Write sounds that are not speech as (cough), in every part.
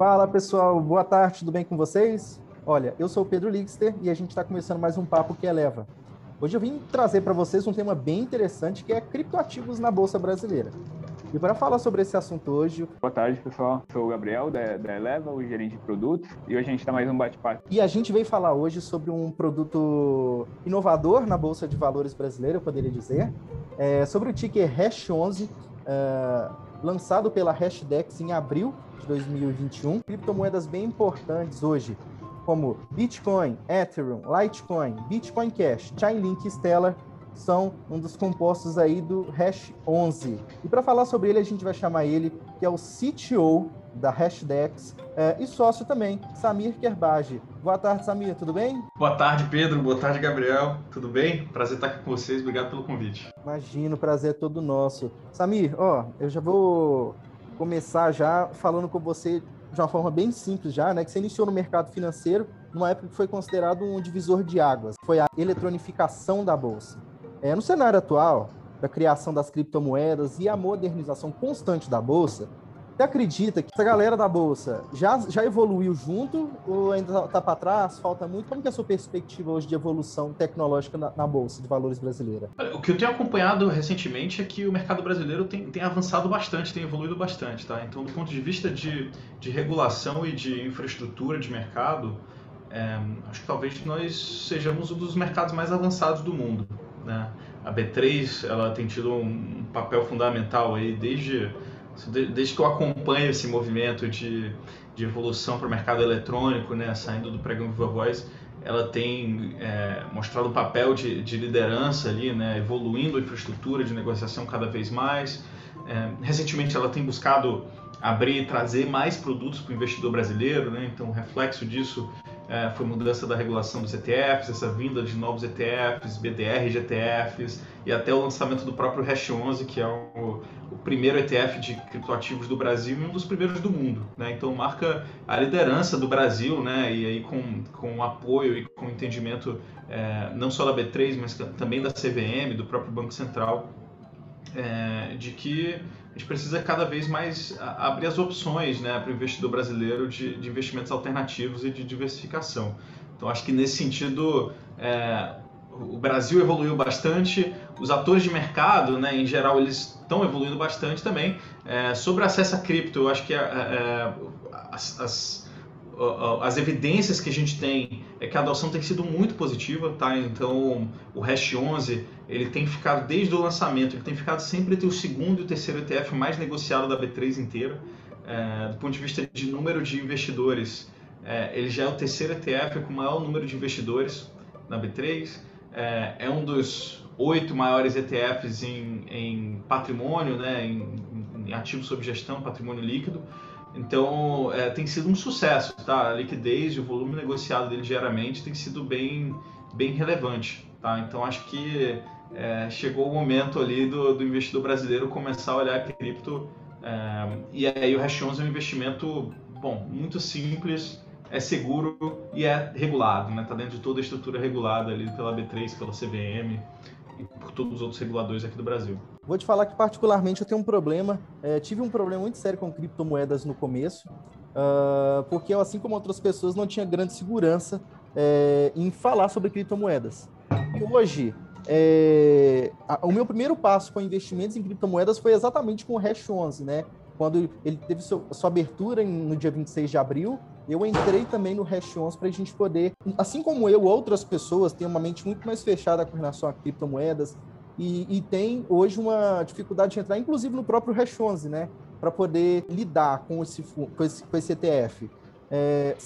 Fala pessoal, boa tarde, tudo bem com vocês? Olha, eu sou o Pedro Lixter e a gente está começando mais um papo que eleva. Hoje eu vim trazer para vocês um tema bem interessante que é criptoativos na Bolsa Brasileira. E para falar sobre esse assunto hoje. Boa tarde, pessoal. Sou o Gabriel, da, da Eleva, o gerente de produtos, e hoje a gente está mais um bate-papo. E a gente veio falar hoje sobre um produto inovador na Bolsa de Valores brasileira, eu poderia dizer, é, sobre o ticker Hash 11, é, lançado pela Hashdex em abril de 2021. Criptomoedas bem importantes hoje, como Bitcoin, Ethereum, Litecoin, Bitcoin Cash, Chainlink e Stellar são um dos compostos aí do Hash 11. E para falar sobre ele, a gente vai chamar ele, que é o CTO da Hashdex é, e sócio também, Samir Kerbage. Boa tarde, Samir, tudo bem? Boa tarde, Pedro. Boa tarde, Gabriel. Tudo bem? Prazer estar aqui com vocês. Obrigado pelo convite. Imagino, prazer é todo nosso. Samir, ó, eu já vou começar já falando com você de uma forma bem simples já, né? Que você iniciou no mercado financeiro numa época que foi considerado um divisor de águas. Foi a eletronificação da bolsa. É, no cenário atual, da criação das criptomoedas e a modernização constante da Bolsa, você acredita que essa galera da Bolsa já, já evoluiu junto ou ainda está tá para trás? Falta muito? Como que é a sua perspectiva hoje de evolução tecnológica na, na, Bolsa de Valores brasileira? O que eu tenho acompanhado recentemente é que o mercado brasileiro tem, tem avançado bastante, tem evoluído bastante. Tá? Então, do ponto de vista de, de regulação e de infraestrutura de mercado, é, acho que talvez nós sejamos um dos mercados mais avançados do mundo. Né? A B3 ela tem tido um papel fundamental aí desde, desde que eu acompanho esse movimento de, de evolução para o mercado eletrônico, né? saindo do pregão Viva Voz, ela tem é, mostrado um papel de, de, liderança ali, né? evoluindo a infraestrutura de negociação cada vez mais. É, recentemente ela tem buscado abrir e trazer mais produtos para o investidor brasileiro, né? então o reflexo disso é, foi mudança da regulação dos ETFs, essa vinda de novos ETFs, BDR de ETFs e até o lançamento do próprio Hash 11, que é o, o, primeiro ETF de criptoativos do Brasil e um dos primeiros do mundo. Né? Então marca a liderança do Brasil né? e aí com, com apoio e com entendimento é, não só da B3, mas também da CVM, do próprio Banco Central, é, de que a gente precisa cada vez mais abrir as opções né, para o investidor brasileiro de, de, investimentos alternativos e de diversificação. Então, acho que nesse sentido, é, o Brasil evoluiu bastante, os atores de mercado, né, em geral, eles estão evoluindo bastante também. É, sobre acesso a cripto, eu acho que é, é as, as as evidências que a gente tem é que a adoção tem sido muito positiva, tá? Então, o Hash 11, ele tem ficado desde o lançamento, ele tem ficado sempre entre o segundo e o terceiro ETF mais negociado da B3 inteira. É, do ponto de vista de número de investidores, é, ele já é o terceiro ETF com o maior número de investidores na B3. É, é um dos oito maiores ETFs em, em patrimônio, né, em, em ativos sob gestão, patrimônio líquido. Então, é, tem sido um sucesso, tá? A liquidez e o volume negociado dele diariamente tem sido bem, bem relevante, tá? Então, acho que é, chegou o momento ali do, do, investidor brasileiro começar a olhar a cripto é, e aí o Hash 11 é um investimento, bom, muito simples, é seguro e é regulado, né? Tá dentro de toda a estrutura regulada ali pela B3, pela CVM, e por todos os outros reguladores aqui do Brasil. Vou te falar que particularmente eu tenho um problema, é, tive um problema muito sério com criptomoedas no começo, uh, porque eu, assim como outras pessoas, não tinha grande segurança é, em falar sobre criptomoedas. E hoje, é, a, o meu primeiro passo com investimentos em criptomoedas foi exatamente com o Hash 11, né? Quando ele teve seu, sua abertura em, no dia 26 de abril, eu entrei também no Hash 11 para a gente poder, assim como eu, outras pessoas têm uma mente muito mais fechada com relação a criptomoedas e, e tem hoje uma dificuldade de entrar, inclusive no próprio Hash 11, né? Para poder lidar com esse, com esse, com esse ETF. É,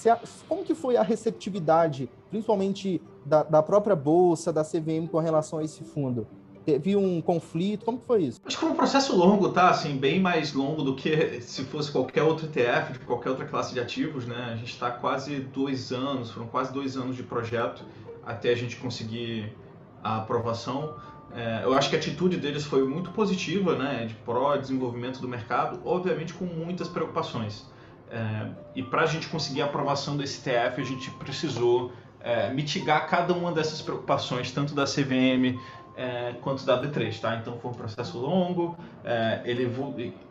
como que foi a receptividade, principalmente da, da, própria Bolsa, da CVM com relação a esse fundo? Teve um conflito? Como foi isso? Acho que foi um processo longo, tá? Assim, bem mais longo do que se fosse qualquer outro ETF, de qualquer outra classe de ativos, né? A gente está quase dois anos, foram quase dois anos de projeto até a gente conseguir a aprovação. É, eu acho que a atitude deles foi muito positiva, né? De pró-desenvolvimento do mercado, obviamente com muitas preocupações. É, e para a gente conseguir a aprovação desse ETF, a gente precisou é, mitigar cada uma dessas preocupações, tanto da CVM é, quanto da B3, tá? Então foi um processo longo, é, ele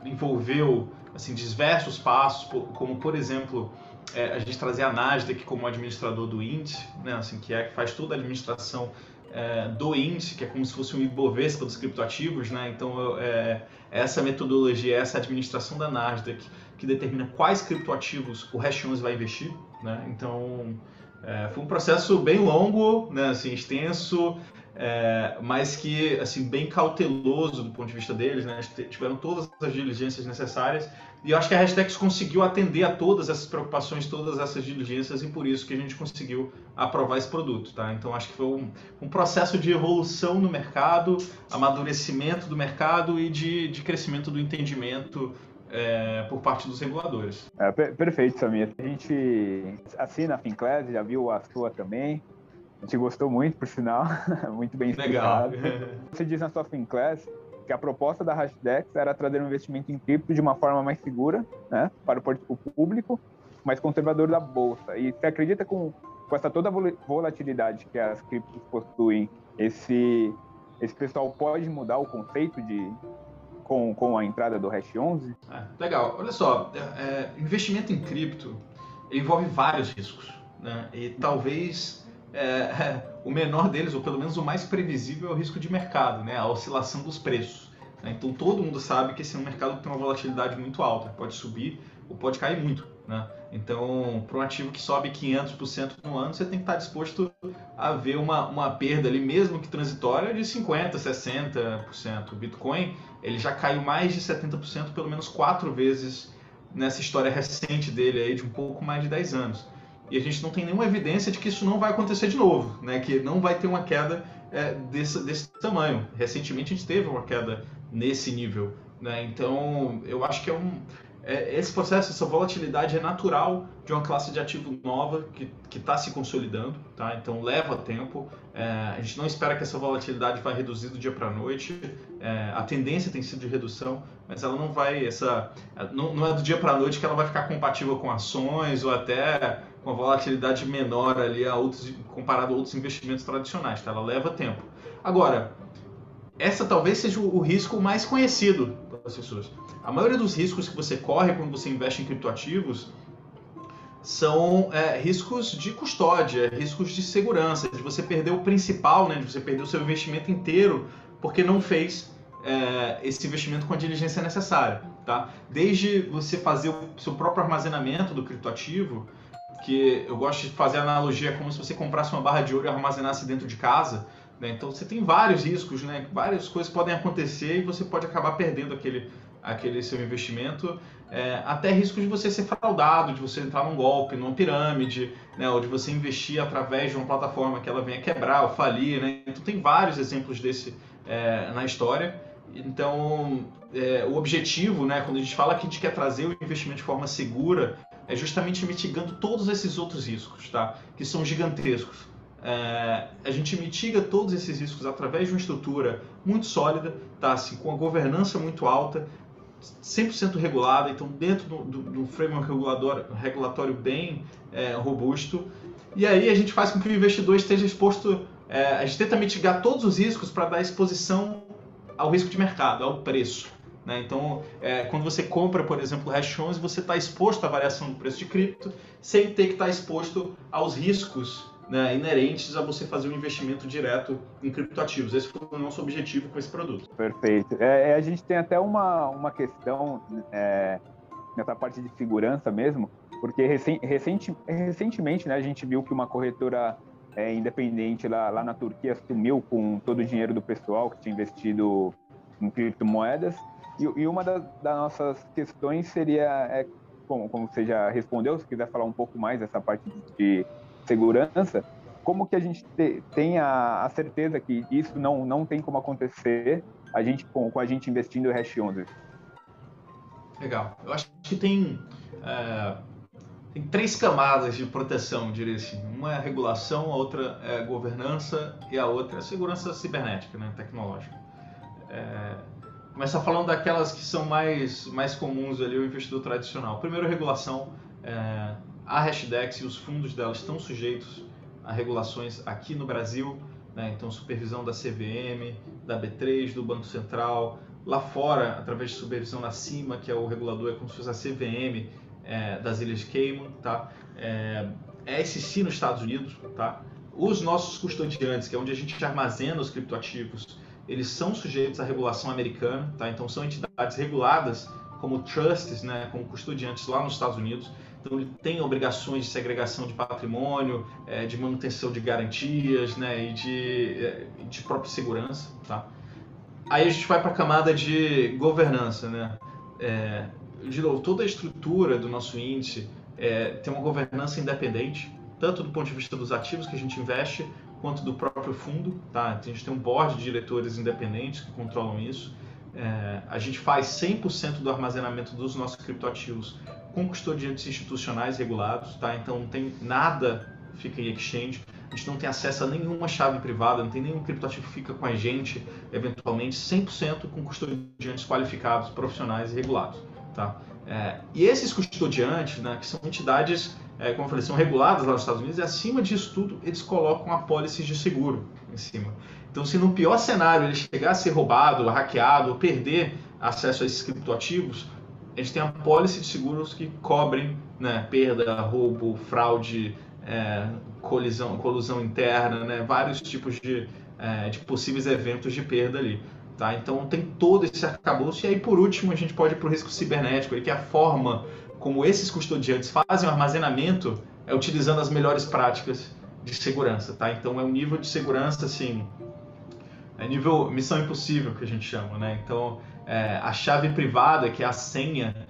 envolveu assim diversos passos, como por exemplo é, a gente trazer a Nasdaq como administrador do índice, né? Assim que é que faz toda a administração é, do índice, que é como se fosse um Ibovespa dos criptoativos, né? Então é, essa metodologia, essa administração da Nasdaq que determina quais criptoativos o Hash 11 vai investir, né? Então é, foi um processo bem longo, né? Assim extenso, é, mas que assim bem cauteloso do ponto de vista deles, né? Tiveram todas as diligências necessárias e eu acho que a Hashtags conseguiu atender a todas essas preocupações, todas essas diligências e por isso que a gente conseguiu aprovar esse produto, tá? Então acho que foi um, um processo de evolução no mercado, amadurecimento do mercado e de, de crescimento do entendimento é, por parte dos reguladores. É, perfeito, Samir. A gente assina a Finclass, já viu a sua também. A gente gostou muito, por sinal, (laughs) muito bem explicado. Legal. Você diz na sua Finclass que a proposta da Hashdex era trazer um investimento em cripto de uma forma mais segura, né, para o público, mais conservador da bolsa. E você acredita com, com essa toda volatilidade que as criptos possuem, esse esse pessoal pode mudar o conceito de com, com a entrada do Hash 11? É, legal. Olha só, é, é, investimento em cripto envolve vários riscos, né? E talvez é, o menor deles, ou pelo menos o mais previsível, é o risco de mercado, né? a oscilação dos preços. Né? Então todo mundo sabe que esse é um mercado que tem uma volatilidade muito alta, pode subir ou pode cair muito. Né? Então, para um ativo que sobe 500% no ano, você tem que estar disposto a ver uma, uma perda ali, mesmo que transitória, de 50%, 60%. O Bitcoin ele já caiu mais de 70%, pelo menos quatro vezes nessa história recente dele, aí, de um pouco mais de 10 anos e a gente não tem nenhuma evidência de que isso não vai acontecer de novo, né? que não vai ter uma queda é, desse, desse tamanho. Recentemente a gente teve uma queda nesse nível. Né? Então eu acho que é um, é, esse processo, essa volatilidade é natural de uma classe de ativo nova que está se consolidando, tá? Então leva tempo. É, a gente não espera que essa volatilidade vai reduzir do dia para a noite. É, a tendência tem sido de redução, mas ela não vai essa não, não é do dia para a noite que ela vai ficar compatível com ações ou até com volatilidade menor ali a outros comparado a outros investimentos tradicionais. Tá? Ela leva tempo. Agora, essa talvez seja o risco mais conhecido das pessoas. A maioria dos riscos que você corre quando você investe em criptoativos são é, riscos de custódia, riscos de segurança, de você perder o principal, né, de você perder o seu investimento inteiro porque não fez é, esse investimento com a diligência necessária. Tá? Desde você fazer o seu próprio armazenamento do criptoativo, que eu gosto de fazer analogia como se você comprasse uma barra de ouro e armazenasse dentro de casa. Né? Então você tem vários riscos, né? várias coisas podem acontecer e você pode acabar perdendo aquele, aquele seu investimento. É, até risco de você ser fraudado, de você entrar num golpe, numa pirâmide, né? ou de você investir através de uma plataforma que ela venha quebrar ou falir. Né? Então tem vários exemplos desse é, na história. Então, é, o objetivo, né, quando a gente fala que a gente quer trazer o investimento de forma segura, é justamente mitigando todos esses outros riscos, tá? que são gigantescos. É, a gente mitiga todos esses riscos através de uma estrutura muito sólida, tá? assim, com a governança muito alta, 100% regulada, então dentro do, do, do framework regulador, regulatório bem é, robusto. E aí a gente faz com que o investidor esteja exposto, é, a gente tenta mitigar todos os riscos para dar exposição ao risco de mercado, ao preço. Né? Então, é, quando você compra, por exemplo, o Hash 11, você está exposto à variação do preço de cripto, sem ter que estar tá exposto aos riscos né, inerentes a você fazer um investimento direto em criptoativos. Esse foi o nosso objetivo com esse produto. Perfeito. É, é a gente tem até uma, uma questão é, nessa parte de segurança mesmo, porque recenti, recentemente né, a gente viu que uma corretora é, independente lá, lá na Turquia sumiu com todo o dinheiro do pessoal que tinha investido em criptomoedas e, e uma das, nossas questões seria, é, como, como você já respondeu, se quiser falar um pouco mais dessa parte de segurança, como que a gente te, tem a, a, certeza que isso não, não tem como acontecer a gente com, com a gente investindo em Hash 11? Legal. Eu acho que tem, é, tem três camadas de proteção, diria assim. Uma é a regulação, a outra é a governança e a outra é a segurança cibernética, né, tecnológica. É, começar falando daquelas que são mais, mais comuns ali, o investidor tradicional. Primeiro, regulação. É, a Hashdex e os fundos dela estão sujeitos a regulações aqui no Brasil, né? então supervisão da CVM, da B3, do Banco Central, lá fora, através de supervisão da CIMA, que é o regulador, é como se fosse a CVM é, das Ilhas Cayman, tá? É, é SEC nos Estados Unidos, tá? Os nossos custodiantes, que é onde a gente armazena os criptoativos, eles são sujeitos à regulação americana, tá? Então são entidades reguladas como trusts, né, como custodiantes lá nos Estados Unidos. Então ele tem obrigações de segregação de patrimônio, é, de manutenção de garantias, né, e de, é, de própria segurança, tá? Aí a gente vai para a camada de governança, né? É, de novo, toda a estrutura do nosso índice é, tem uma governança independente, tanto do ponto de vista dos ativos que a gente investe, quanto do próprio fundo. Tá? A gente tem um board de diretores independentes que controlam isso. É, a gente faz 100% do armazenamento dos nossos criptoativos com custodiantes institucionais regulados, tá? então não tem nada fica em exchange. A gente não tem acesso a nenhuma chave privada, não tem nenhum criptoativo que fica com a gente, eventualmente, 100% com custodiantes qualificados, profissionais e regulados. Tá? É, e esses custodiantes, né, que são entidades, é, como eu falei, são reguladas lá nos Estados Unidos, e acima disso tudo, eles colocam apólices de seguro em cima. Então, se no pior cenário ele chegar a ser roubado, hackeado, ou perder acesso a esses criptoativos, a gente tem apólice de seguros que cobrem né, perda, roubo, fraude, é, colisão, colusão interna, né, vários tipos de, é, de possíveis eventos de perda ali. Tá? Então tem todo esse arcabouço. E aí, por último, a gente pode ir para o risco cibernético, que é a forma como esses custodiantes fazem o armazenamento é utilizando as melhores práticas de segurança. Tá? Então é um nível de segurança assim. É nível missão impossível que a gente chama. Né? Então é, a chave privada, que é a senha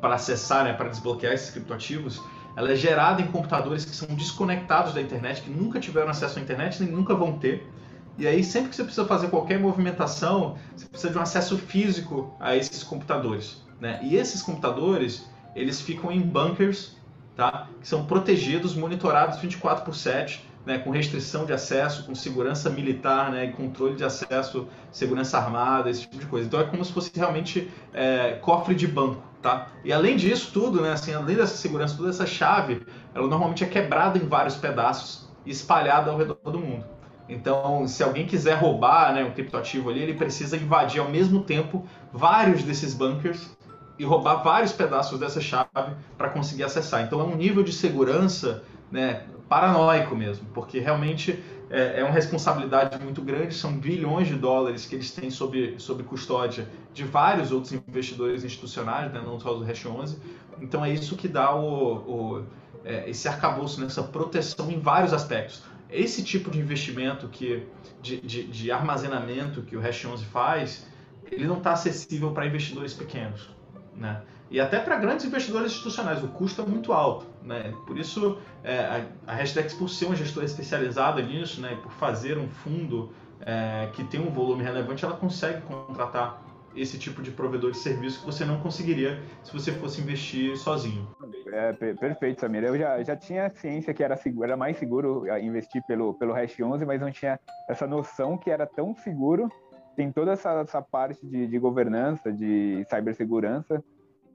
para acessar, né, para desbloquear esses criptoativos, ela é gerada em computadores que são desconectados da internet, que nunca tiveram acesso à internet nem nunca vão ter. E aí, sempre que você precisa fazer qualquer movimentação, você precisa de um acesso físico a esses computadores. Né? E esses computadores, eles ficam em bunkers, tá? que são protegidos, monitorados 24 por 7, né? com restrição de acesso, com segurança militar, né? controle de acesso, segurança armada, esse tipo de coisa. Então é como se fosse realmente é, cofre de banco. Tá? E além disso tudo, né, assim, além dessa segurança, toda essa chave, ela normalmente é quebrada em vários pedaços e espalhada ao redor do mundo. Então, se alguém quiser roubar né, um criptoativo ali, ele precisa invadir ao mesmo tempo vários desses bunkers e roubar vários pedaços dessa chave para conseguir acessar. Então, é um nível de segurança né, paranoico mesmo, porque realmente é, é, uma responsabilidade muito grande, são bilhões de dólares que eles têm sob, sob custódia de vários outros investidores institucionais, né, não só do Hash 11. Então, é isso que dá o, o é, esse arcabouço, né, essa proteção em vários aspectos esse tipo de investimento que de, de, de armazenamento que o Hash 11 faz, ele não está acessível para investidores pequenos, né? E até para grandes investidores institucionais, o custo é muito alto, né? Por isso, é, a, Hashdex, por ser uma gestora especializada nisso, né, por fazer um fundo é, que tem um volume relevante, ela consegue contratar esse tipo de provedor de serviço que você não conseguiria se você fosse investir sozinho. É, perfeito, Samir. Eu já, já tinha ciência que era, seguro, era mais seguro é, investir pelo, pelo Hash 11, mas não tinha essa noção que era tão seguro. Tem toda essa, essa parte de, de governança, de cibersegurança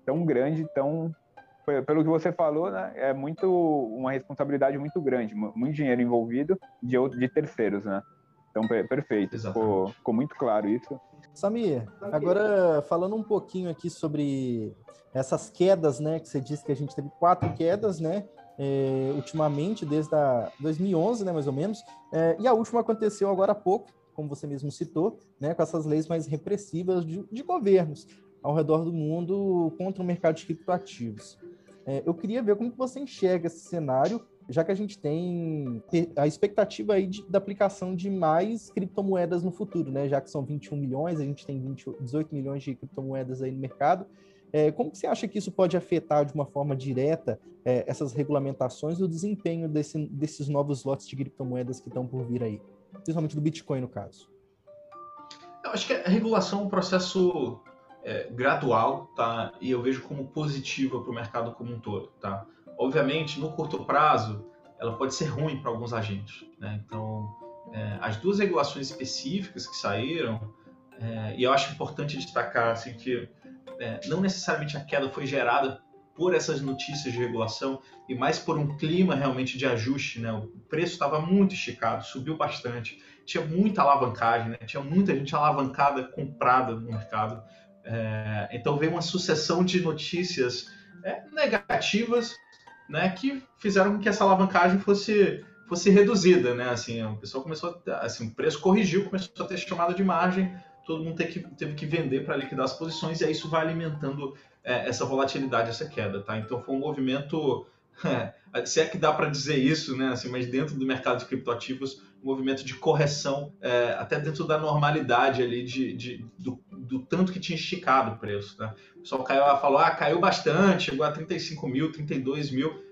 tão grande, tão pelo que você falou, né, é muito uma responsabilidade muito grande, muito dinheiro envolvido de, de terceiros, né? Então, perfeito, ficou, ficou, muito claro isso. Samir, agora falando um pouquinho aqui sobre essas quedas, né? Que você disse que a gente teve quatro quedas, né? É, ultimamente, desde a 2011, né, mais ou menos. É, e a última aconteceu agora há pouco, como você mesmo citou, né, com essas leis mais repressivas de, de governos ao redor do mundo contra o mercado de criptoativos. É, eu queria ver como você enxerga esse cenário já que a gente tem a expectativa aí de, da aplicação de mais criptomoedas no futuro, né? Já que são 21 milhões, a gente tem 20, 18 milhões de criptomoedas aí no mercado. É, como que você acha que isso pode afetar de uma forma direta é, essas regulamentações e o desempenho desse, desses novos lotes de criptomoedas que estão por vir aí? Principalmente do Bitcoin, no caso. Eu acho que a regulação é um processo é, gradual, tá? E eu vejo como positiva para o mercado como um todo, tá? obviamente, no curto prazo, ela pode ser ruim para alguns agentes. Né? Então, é, as duas regulações específicas que saíram, é, e eu acho importante destacar assim, que é, não necessariamente a queda foi gerada por essas notícias de regulação e mais por um clima realmente de ajuste, né? O preço estava muito esticado, subiu bastante, tinha muita alavancagem, né? Tinha muita gente alavancada, comprada no mercado. É, então veio uma sucessão de notícias é, negativas, né? Que fizeram com que essa alavancagem fosse fosse reduzida, né? Assim, o pessoal começou, a, assim, o preço corrigiu, começou a ter chamada de margem, todo mundo teve que, teve que vender para liquidar as posições e aí isso vai alimentando é, essa volatilidade, essa queda, tá? Então foi um movimento, é, (laughs) se é que dá para dizer isso, né? Assim, mas dentro do mercado de criptoativos, um movimento de correção, é, até dentro da normalidade ali de, de do, do, tanto que tinha esticado o preço, tá? O pessoal caiu, falou, ah, caiu bastante, chegou a 35 mil, 32 mil.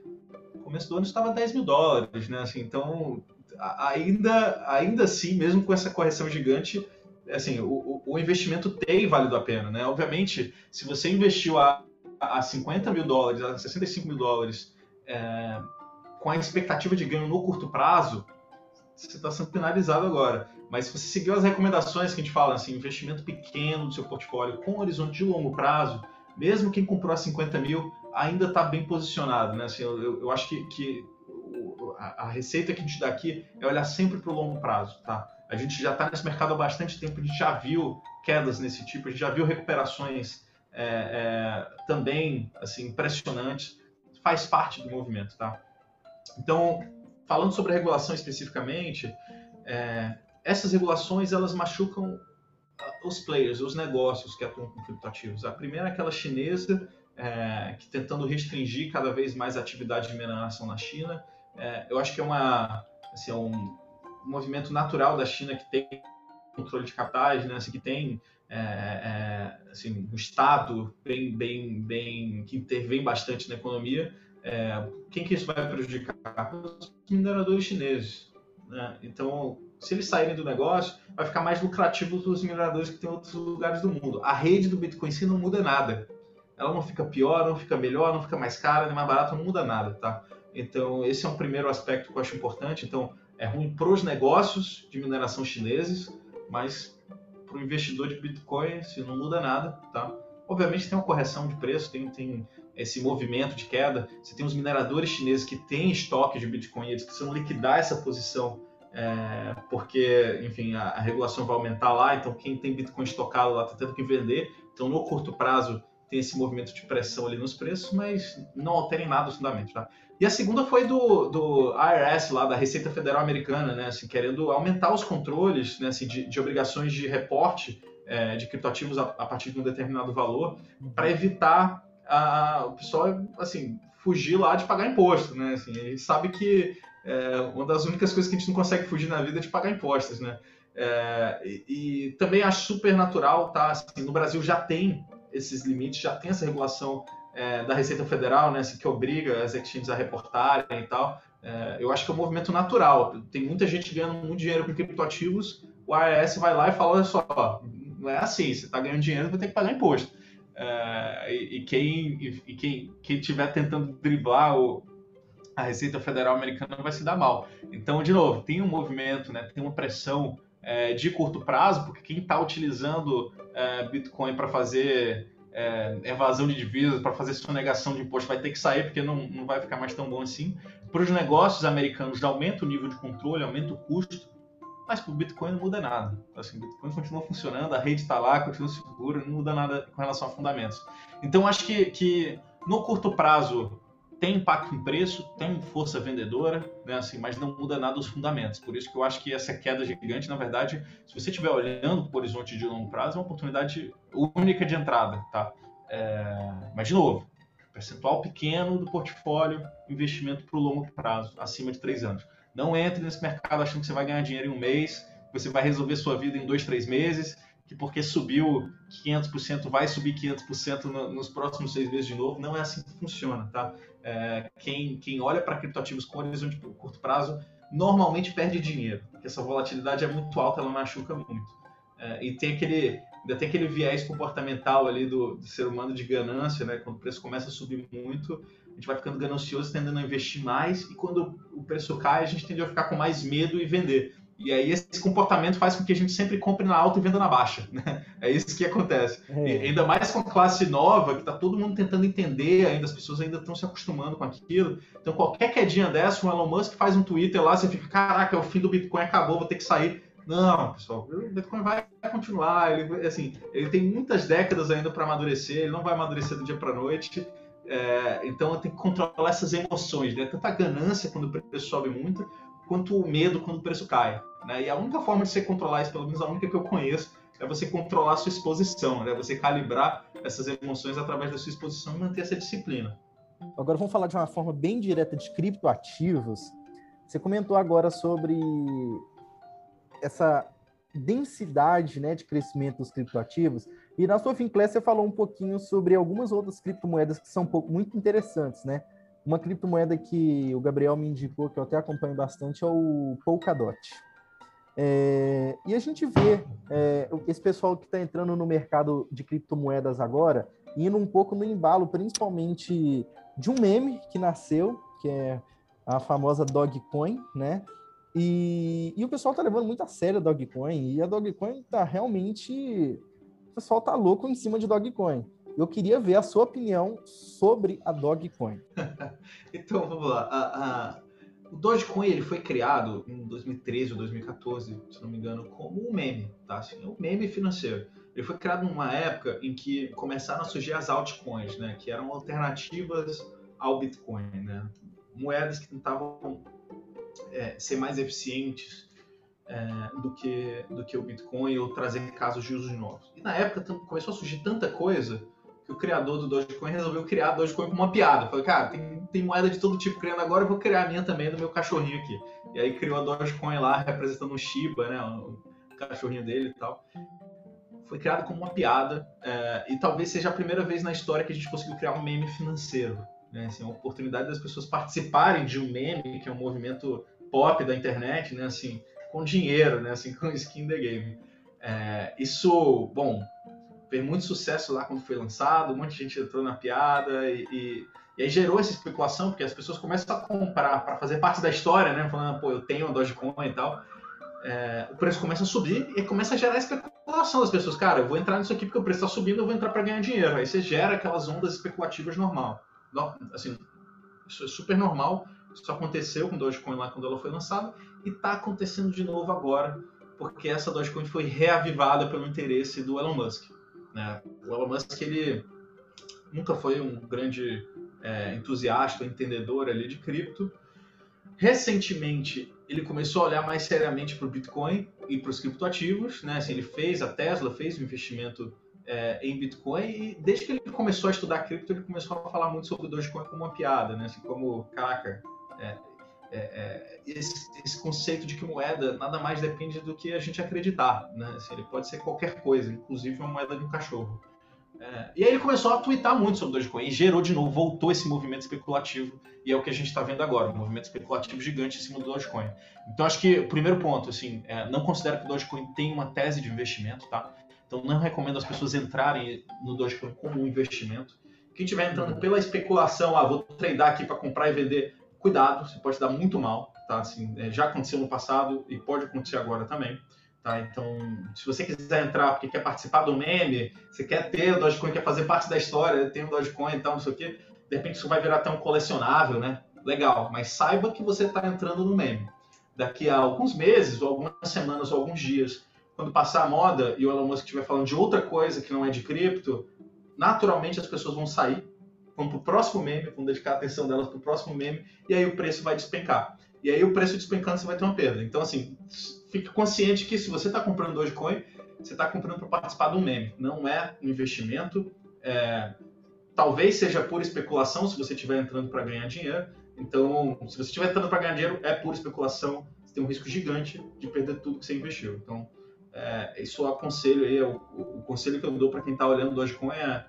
No começo do ano estava 10 mil dólares, né? Assim, então, ainda, ainda assim, mesmo com essa correção gigante, assim, o, o investimento tem valido a pena, né? Obviamente, se você investiu a, a 50 mil dólares, a 65 mil dólares, é, com a expectativa de ganho no curto prazo, você está sendo penalizado agora. Mas se você seguiu as recomendações que a gente fala, assim, investimento pequeno no seu portfólio com horizonte de longo prazo, mesmo quem comprou a 50 mil ainda está bem posicionado, né? Assim, eu, eu acho que, que a, a receita que a gente dá aqui é olhar sempre para o longo prazo, tá? A gente já está nesse mercado há bastante tempo, a gente já viu quedas nesse tipo, a gente já viu recuperações é, é, também assim impressionantes, faz parte do movimento, tá? Então, falando sobre a regulação especificamente, é, essas regulações elas machucam ah, os players, os negócios que atuam com criptoativos. A primeira é aquela chinesa, é, que tentando restringir cada vez mais a atividade de mineração na China. É, eu acho que é uma, assim, é um movimento natural da China que tem controle de capitais, né, assim, que tem é, é, assim, um Estado bem, bem, bem, que intervém bastante na economia, é, quem que isso vai prejudicar? Os mineradores chineses. Né? Então, se eles saírem do negócio, vai ficar mais lucrativo para os mineradores que tem em outros lugares do mundo. A rede do Bitcoin não muda nada. Ela não fica pior, não fica melhor, não fica mais cara, nem mais barata, não muda nada, tá? Então, esse é um primeiro aspecto que eu acho importante. Então, é ruim para os negócios de mineração chineses, mas para o investidor de Bitcoin, se não muda nada, tá? Obviamente tem uma correção de preço, tem, tem esse movimento de queda. Você tem os mineradores chineses que têm estoque de Bitcoin, eles precisam liquidar essa posição, é, porque, enfim, a, a, regulação vai aumentar lá, então quem tem Bitcoin estocado lá está tendo que vender. Então, no curto prazo, tem esse movimento de pressão ali nos preços, mas não alterem nada os fundamentos, tá? E a segunda foi do, do IRS, lá da Receita Federal Americana, né, assim, querendo aumentar os controles né, assim, de, de obrigações de reporte é, de criptoativos a, a, partir de um determinado valor, para evitar a, o pessoal assim, fugir lá de pagar imposto. Né? Assim, gente sabe que é, uma das únicas coisas que a gente não consegue fugir na vida é de pagar impostos. Né? É, e, e, também acho super natural, tá? Assim, no Brasil já tem esses limites, já tem essa regulação é, da Receita Federal, né, assim, que obriga as exchanges a reportarem e tal. É, eu acho que é um movimento natural. Tem muita gente ganhando muito dinheiro com criptoativos, o AES vai lá e fala, olha só, não é assim, você está ganhando dinheiro, vai ter que pagar imposto. É, e, e, quem, e, e quem, quem tiver tentando driblar o, a Receita Federal Americana vai se dar mal. Então, de novo, tem um movimento, né, tem uma pressão é, de curto prazo, porque quem está utilizando é, Bitcoin para fazer é, evasão de divisas, para fazer sonegação de imposto, vai ter que sair porque não, não vai ficar mais tão bom assim. Para os negócios americanos, aumenta o nível de controle, aumenta o custo, mas para o Bitcoin não muda nada. Assim, o Bitcoin continua funcionando, a rede está lá, continua segura, não muda nada com relação a fundamentos. Então, acho que, que no curto prazo tem impacto em preço, tem força vendedora, né, assim, mas não muda nada os fundamentos. Por isso que eu acho que essa queda gigante, na verdade, se você estiver olhando para o horizonte de longo prazo, é uma oportunidade única de entrada, tá? É... Mas, de novo, percentual pequeno do portfólio, investimento para o longo prazo, acima de três anos. Não entre nesse mercado achando que você vai ganhar dinheiro em um mês, você vai resolver sua vida em dois, três meses, que porque subiu 500% vai subir 500% no, nos próximos seis meses de novo. Não é assim que funciona, tá? É, quem, quem olha para criptoativos com horizonte curto prazo normalmente perde dinheiro, porque essa volatilidade é muito alta, ela machuca muito. É, e tem aquele, ainda tem aquele viés comportamental ali do, do, ser humano de ganância, né? Quando o preço começa a subir muito, a gente vai ficando ganancioso, tendendo a investir mais, e quando o preço cai, a gente tende a ficar com mais medo e vender. E aí esse comportamento faz com que a gente sempre compre na alta e venda na baixa. Né? É isso que acontece. É. ainda mais com a classe nova, que está todo mundo tentando entender ainda, as pessoas ainda estão se acostumando com aquilo. Então qualquer quedinha dessa, o Elon Musk faz um Twitter lá, você fica, caraca, o fim do Bitcoin acabou, vou ter que sair. Não, pessoal, o Bitcoin vai continuar. Ele, assim, ele tem muitas décadas ainda para amadurecer, ele não vai amadurecer do dia para noite. É, então tem que controlar essas emoções, né? Tanta ganância quando o preço sobe muito, quanto o medo quando o preço cai. Né? E a única forma de você controlar isso, pelo menos a única que eu conheço, é você controlar a sua exposição, né? Você calibrar essas emoções através da sua exposição e manter essa disciplina. Agora vamos falar de uma forma bem direta de criptoativos. Você comentou agora sobre essa densidade né, de crescimento dos criptoativos. E na sua Finclass você falou um pouquinho sobre algumas outras criptomoedas que são muito interessantes, né? Uma criptomoeda que o Gabriel me indicou, que eu até acompanho bastante, é o Polkadot. É, e a gente vê é, esse pessoal que está entrando no mercado de criptomoedas agora, indo um pouco no embalo, principalmente de um meme que nasceu, que é a famosa Dogecoin, né? E, e o pessoal está levando muito a sério a Dogecoin, e a Dogecoin está realmente... O pessoal está louco em cima de Dogecoin. Eu queria ver a sua opinião sobre a Dogecoin. (laughs) então, vamos lá. A, a, o Dogecoin ele foi criado em 2013 ou 2014, se não me engano, como um meme, tá? Assim, um meme financeiro. Ele foi criado numa época em que começaram a surgir as altcoins, né? Que eram alternativas ao Bitcoin, né? Moedas que tentavam é, ser mais eficientes é, do, que, do que o Bitcoin ou trazer casos de usos novos. E na época começou a surgir tanta coisa que o criador do Dogecoin resolveu criar a Dogecoin como uma piada. Falei, cara, tem, tem moeda de todo tipo criando agora, eu vou criar a minha também do meu cachorrinho aqui. E aí criou a Dogecoin lá, representando um Shiba, né, o cachorrinho dele e tal. Foi criado como uma piada é, e talvez seja a primeira vez na história que a gente conseguiu criar um meme financeiro. Né, assim, oportunidade das pessoas participarem de um meme, que é um movimento pop da internet, né, assim, com dinheiro, né, assim, (laughs) com skin the game. É, isso, bom, fez muito sucesso lá quando foi lançado, um monte de gente entrou na piada e, e, e aí gerou essa especulação, porque as pessoas começam a comprar para fazer parte da história, né? Falando, pô, eu tenho a Dogecoin e tal. É, o preço começa a subir e começa a gerar especulação das pessoas. Cara, eu vou entrar nisso aqui porque o preço está subindo, eu vou entrar para ganhar dinheiro. Aí você gera aquelas ondas especulativas normal. Assim, isso é super normal. Isso aconteceu com Dogecoin lá quando ela foi lançada e está acontecendo de novo agora, porque essa Dogecoin foi reavivada pelo interesse do Elon Musk. Né? O Elon Musk ele nunca foi um grande é, entusiasta, entendedor ali de cripto. Recentemente ele começou a olhar mais seriamente para o Bitcoin e para os criptoativos, né? Assim, ele fez a Tesla fez um investimento é, em Bitcoin e desde que ele começou a estudar cripto ele começou a falar muito sobre o Dogecoin como uma piada, né? Assim, como caraca, é, é, é, esse, esse, conceito de que moeda nada mais depende do que a gente acreditar, né? Assim, ele pode ser qualquer coisa, inclusive uma moeda de um cachorro. É, e aí ele começou a twittar muito sobre Dogecoin e gerou de novo, voltou esse movimento especulativo e é o que a gente está vendo agora, um movimento especulativo gigante em cima do Dogecoin. Então acho que o primeiro ponto, assim, é, não considero que o Dogecoin tem uma tese de investimento, tá? Então não recomendo as pessoas entrarem no Dogecoin como um investimento. Quem estiver entrando pela especulação, ah, vou tradar aqui para comprar e vender, cuidado, você pode dar muito mal, tá? Assim, é, já aconteceu no passado e pode acontecer agora também. Tá? Então, se você quiser entrar porque quer participar do meme, você quer ter o Dogecoin, quer fazer parte da história, tem o Dogecoin e tal, não sei o quê, de repente isso vai virar até um colecionável, né? Legal, mas saiba que você está entrando no meme. Daqui a alguns meses, ou algumas semanas, ou alguns dias, quando passar a moda e o Elon Musk estiver falando de outra coisa que não é de cripto, naturalmente as pessoas vão sair vão para o próximo meme, vão dedicar a atenção delas para o próximo meme, e aí o preço vai despencar. E aí o preço despencando, você vai ter uma perda. Então, assim, fique consciente que se você está comprando Dogecoin, você está comprando para participar de um meme. Não é um investimento. É, talvez seja pura especulação se você estiver entrando para ganhar dinheiro. Então, se você estiver entrando para ganhar dinheiro, é pura especulação. Você tem um risco gigante de perder tudo que você investiu. Então, é, isso eu aconselho aí. O, o, o conselho que eu dou para quem está olhando Dogecoin é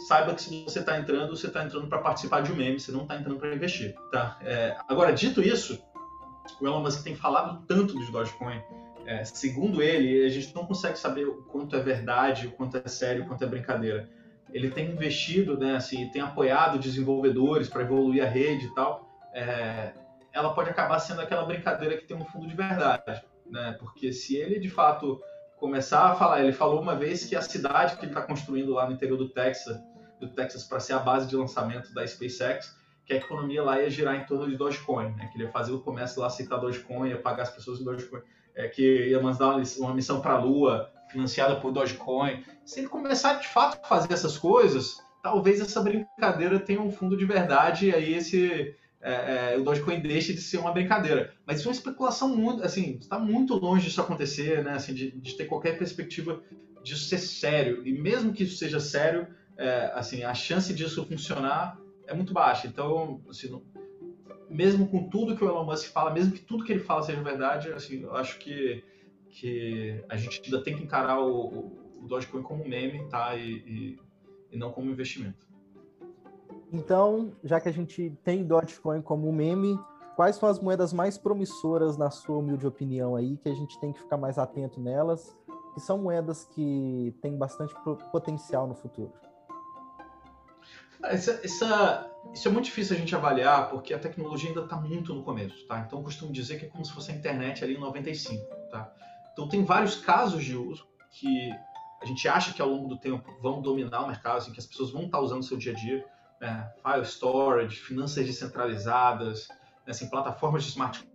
saiba que se você está entrando, você está entrando para participar de um meme, você não está entrando para investir, tá? É, agora, dito isso, o Elon Musk tem falado tanto dos Dogecoin, é, segundo ele, a gente não consegue saber o quanto é verdade, o quanto é sério, o quanto é brincadeira. Ele tem investido, né, assim, tem apoiado desenvolvedores para evoluir a rede e tal. É, ela pode acabar sendo aquela brincadeira que tem um fundo de verdade. né? Porque se ele de fato começar a falar, ele falou uma vez que a cidade que ele está construindo lá no interior do Texas, do Texas para ser a base de lançamento da SpaceX, que a economia lá ia girar em torno de Dogecoin, né? Que ele ia fazer o comércio lá aceitar Dogecoin, ia pagar as pessoas em Dogecoin, é, que ia mandar uma missão para a Lua financiada por Dogecoin. Se ele começar de fato a fazer essas coisas, talvez essa brincadeira tenha um fundo de verdade e aí esse é, é, o Dogecoin deixe de ser uma brincadeira. Mas isso é uma especulação muito, assim, está muito longe disso acontecer, né? Assim, de, de, ter qualquer perspectiva disso ser sério. E mesmo que isso seja sério, é, assim, a chance disso funcionar é muito baixa. Então, assim, não, mesmo com tudo que o Elon Musk fala, mesmo que tudo que ele fala seja verdade, assim, eu acho que, que a gente ainda tem que encarar o, o, o Dogecoin como meme, tá? E, e, e não como investimento. Então, já que a gente tem Dogecoin como meme, quais são as moedas mais promissoras, na sua humilde opinião aí, que a gente tem que ficar mais atento nelas, que são moedas que têm bastante potencial no futuro? Essa, essa, isso é muito difícil a gente avaliar, porque a tecnologia ainda está muito no começo, tá? Então, eu costumo dizer que é como se fosse a internet ali em 95, tá? Então, tem vários casos de uso que a gente acha que ao longo do tempo vão dominar o mercado, assim, que as pessoas vão estar usando no seu dia a dia, né, file storage, finanças descentralizadas, né, assim, plataformas de smart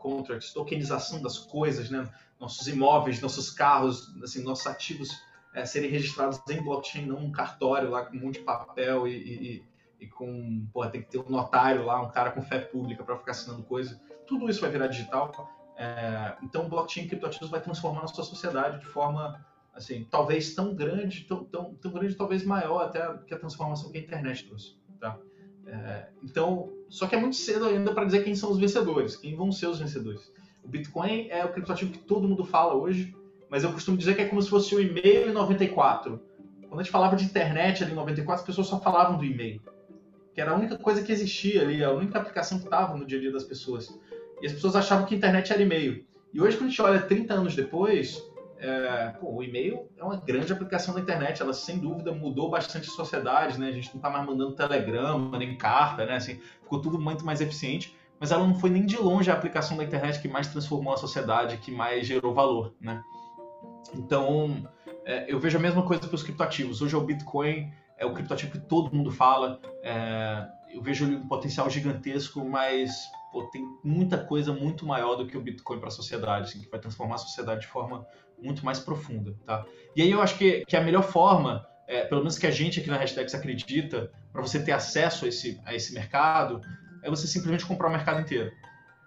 contracts, tokenização das coisas, né, nossos imóveis, nossos carros, assim, nossos ativos é, serem registrados em blockchain, não um cartório lá com um monte de papel e, e, e com, porra, tem que ter um notário lá, um cara com fé pública para ficar assinando coisa. Tudo isso vai virar digital. É, então, blockchain e criptoativos vai transformar a nossa sociedade de forma assim, talvez tão grande, tão, tão, tão grande, talvez maior até que a transformação que a internet trouxe, tá? É, então, só que é muito cedo ainda para dizer quem são os vencedores, quem vão ser os vencedores. O Bitcoin é o criptoativo que todo mundo fala hoje, mas eu costumo dizer que é como se fosse o e-mail em 94. Quando a gente falava de internet ali em 94, as pessoas só falavam do e-mail, que era a única coisa que existia ali, a única aplicação que estava no dia a dia das pessoas. E as pessoas achavam que a internet era e-mail. E hoje, quando a gente olha 30 anos depois, é, pô, o e-mail é uma grande aplicação da internet, ela sem dúvida mudou bastante a sociedade, né? A gente não está mais mandando telegrama, nem carta, né? Assim, ficou tudo muito mais eficiente, mas ela não foi nem de longe a aplicação da internet que mais transformou a sociedade, que mais gerou valor, né? Então, é, eu vejo a mesma coisa para os criptoativos. Hoje é o Bitcoin, é o criptoativo que todo mundo fala, é, eu vejo um potencial gigantesco, mas pô, tem muita coisa muito maior do que o Bitcoin para a sociedade, assim, que vai transformar a sociedade de forma muito mais profunda, tá? E aí eu acho que, que a melhor forma, é, pelo menos que a gente aqui na Hashtags acredita, para você ter acesso a esse, a esse mercado, é você simplesmente comprar o mercado inteiro.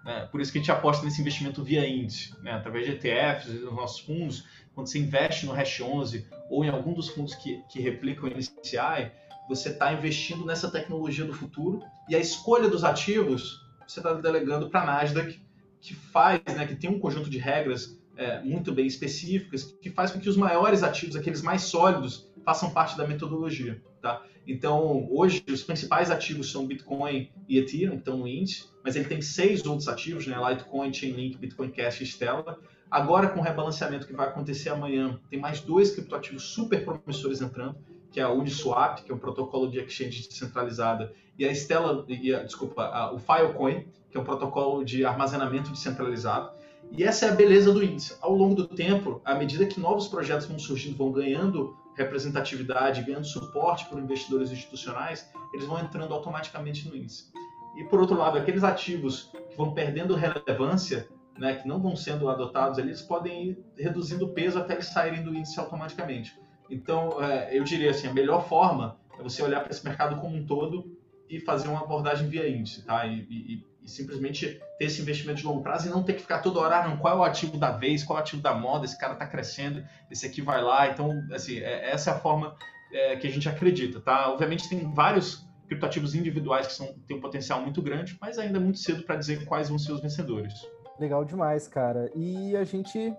Né? Por isso que a gente aposta nesse investimento via índice, né? através de ETFs dos nossos fundos. Quando você investe no Hash 11 ou em algum dos fundos que, que replicam o NCI, você está investindo nessa tecnologia do futuro e a escolha dos ativos você está delegando para a Nasdaq, que faz, né, que tem um conjunto de regras é, muito bem específicas, que faz com que os maiores ativos, aqueles mais sólidos, façam parte da metodologia. Tá? Então, hoje, os principais ativos são Bitcoin e Ethereum, que estão no índice, mas ele tem seis outros ativos, né? Litecoin, Chainlink, Bitcoin Cash e Stellar. Agora, com o rebalanceamento que vai acontecer amanhã, tem mais dois criptoativos super promissores entrando, que é a Uniswap, que é um protocolo de exchange descentralizada, e a Stellar, e a, desculpa, a, o Filecoin, que é um protocolo de armazenamento descentralizado. E essa é a beleza do índice. Ao longo do tempo, à medida que novos projetos vão surgindo, vão ganhando representatividade, ganhando suporte por investidores institucionais, eles vão entrando automaticamente no índice. E por outro lado, aqueles ativos que vão perdendo relevância, né, que não vão sendo adotados, eles podem ir reduzindo o peso até eles saírem do índice automaticamente. Então, é, eu diria assim, a melhor forma é você olhar para esse mercado como um todo e fazer uma abordagem via índice, tá? E, e, e, simplesmente ter esse investimento de longo prazo e não ter que ficar toda hora, ah, não, qual é o ativo da vez, qual é o ativo da moda, esse cara está crescendo, esse aqui vai lá. Então, assim, é, essa é a forma é, que a gente acredita, tá? Obviamente tem vários criptoativos individuais que são, têm um potencial muito grande, mas ainda é muito cedo para dizer quais vão ser os vencedores. Legal demais, cara. E a gente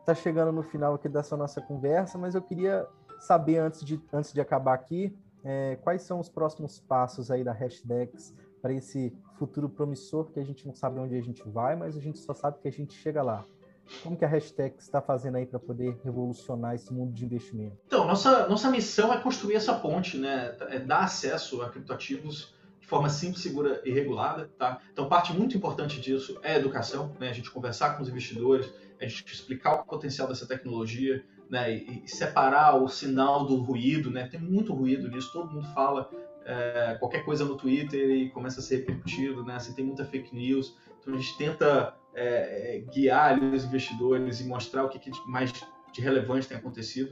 está chegando no final aqui dessa nossa conversa, mas eu queria saber antes de, antes de acabar aqui, é, quais são os próximos passos aí da Hashdex para esse futuro promissor que a gente não sabe onde a gente vai, mas a gente só sabe que a gente chega lá. Como que a hashtag está fazendo aí para poder revolucionar esse mundo de investimento? Então, nossa, nossa missão é construir essa ponte, né? É dar acesso a criptoativos de forma simples, segura e regulada, tá? Então, parte muito importante disso é a educação, né? A gente conversar com os investidores, a gente explicar o potencial dessa tecnologia, né? E, separar o sinal do ruído, né? Tem muito ruído nisso, todo mundo fala é, qualquer coisa no Twitter e começa a ser repercutido, né? Assim, tem muita fake news, então a gente tenta é, é guiar os investidores e mostrar o que, que mais de relevante tem acontecido.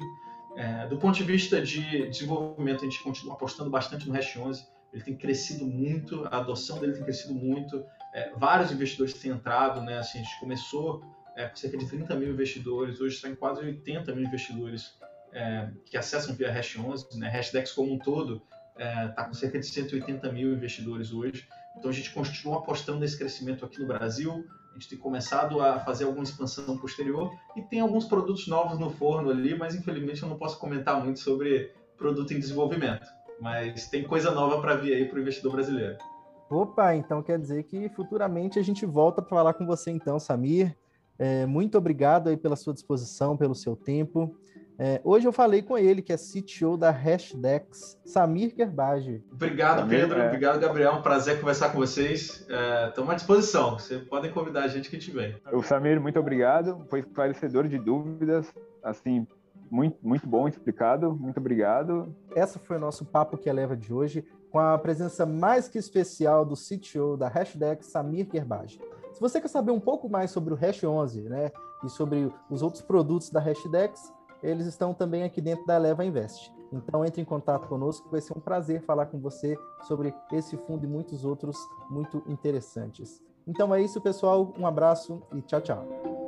É, do ponto de vista de desenvolvimento, a gente continua apostando bastante no Hash 11. Ele tem crescido muito, a adoção dele tem crescido muito. É, vários investidores têm entrado, né? Assim, a gente começou é, com cerca de 30 mil investidores, hoje está em quase 80 mil investidores é, que acessam via Hash 11. Né? Hashdex como um todo está é, com cerca de 180 mil investidores hoje. Então a gente continua apostando nesse crescimento aqui no Brasil. A gente tem começado a fazer alguma expansão posterior e tem alguns produtos novos no forno ali, mas infelizmente eu não posso comentar muito sobre produto em desenvolvimento. Mas tem coisa nova para vir aí para o investidor brasileiro. Opa, então quer dizer que futuramente a gente volta para falar com você então, Samir. É, muito obrigado aí pela sua disposição, pelo seu tempo. É, hoje eu falei com ele, que é CTO da Hashdex, Samir Kerbage. Obrigado, Pedro. É. Obrigado, Gabriel. Um prazer conversar com vocês. Estamos é, à disposição. Vocês podem convidar a gente que tiver. O Samir, muito obrigado. Foi esclarecedor de dúvidas. Assim, muito, muito bom explicado. Muito obrigado. Essa foi o nosso Papo que Eleva de hoje, com a presença mais que especial do CTO da Hashdex, Samir Kerbage. Se você quer saber um pouco mais sobre o Hash 11, né, e sobre os outros produtos da Hashdex, eles estão também aqui dentro da Eleva Invest. Então entre em contato conosco, vai ser um prazer falar com você sobre esse fundo e muitos outros muito interessantes. Então é isso, pessoal. Um abraço e tchau, tchau.